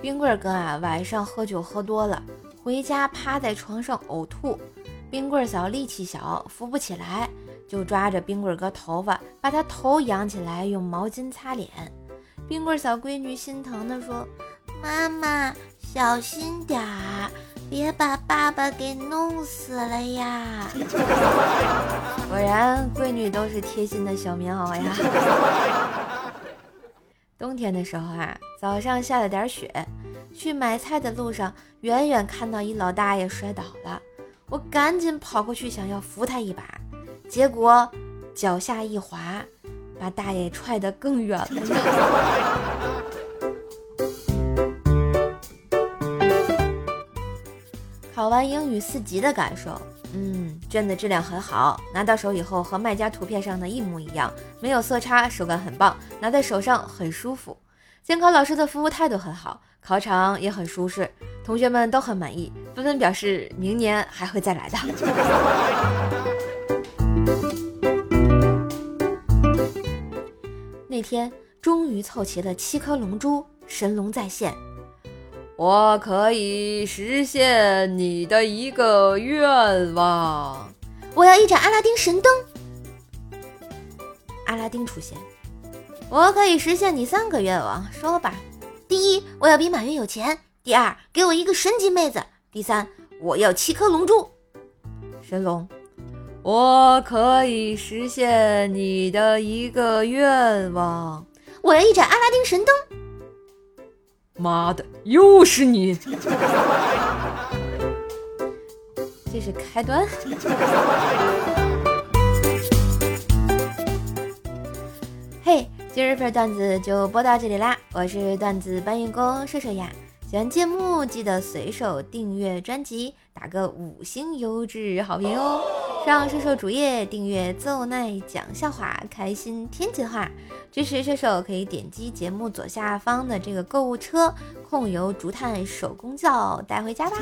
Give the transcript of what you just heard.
冰棍哥啊，晚上喝酒喝多了，回家趴在床上呕吐。冰棍嫂力气小，扶不起来，就抓着冰棍哥头发，把他头仰起来，用毛巾擦脸。冰棍小闺女心疼地说：“妈妈，小心点儿，别把爸爸给弄死了呀！” 果然，闺女都是贴心的小棉袄呀。冬天的时候啊，早上下了点雪，去买菜的路上，远远看到一老大爷摔倒了。我赶紧跑过去，想要扶他一把，结果脚下一滑，把大爷踹得更远了。考完英语四级的感受，嗯，卷子质量很好，拿到手以后和卖家图片上的一模一样，没有色差，手感很棒，拿在手上很舒服。监考老师的服务态度很好，考场也很舒适。同学们都很满意，纷纷表示明年还会再来的。那天终于凑齐了七颗龙珠，神龙在线，我可以实现你的一个愿望，我要一盏阿拉丁神灯。阿拉丁出现，我可以实现你三个愿望，说吧。第一，我要比马云有钱。第二，给我一个神级妹子。第三，我要七颗龙珠。神龙，我可以实现你的一个愿望。我要一盏阿拉丁神灯。妈的，又是你！这是开端。嘿，今日份段子就播到这里啦！我是段子搬运工射射呀。喜欢节目，记得随手订阅专辑，打个五星优质好评哦！上射手主页订阅“奏奈讲笑话，开心天津话”，支持射手可以点击节目左下方的这个购物车，控油竹炭手工皂带回家吧。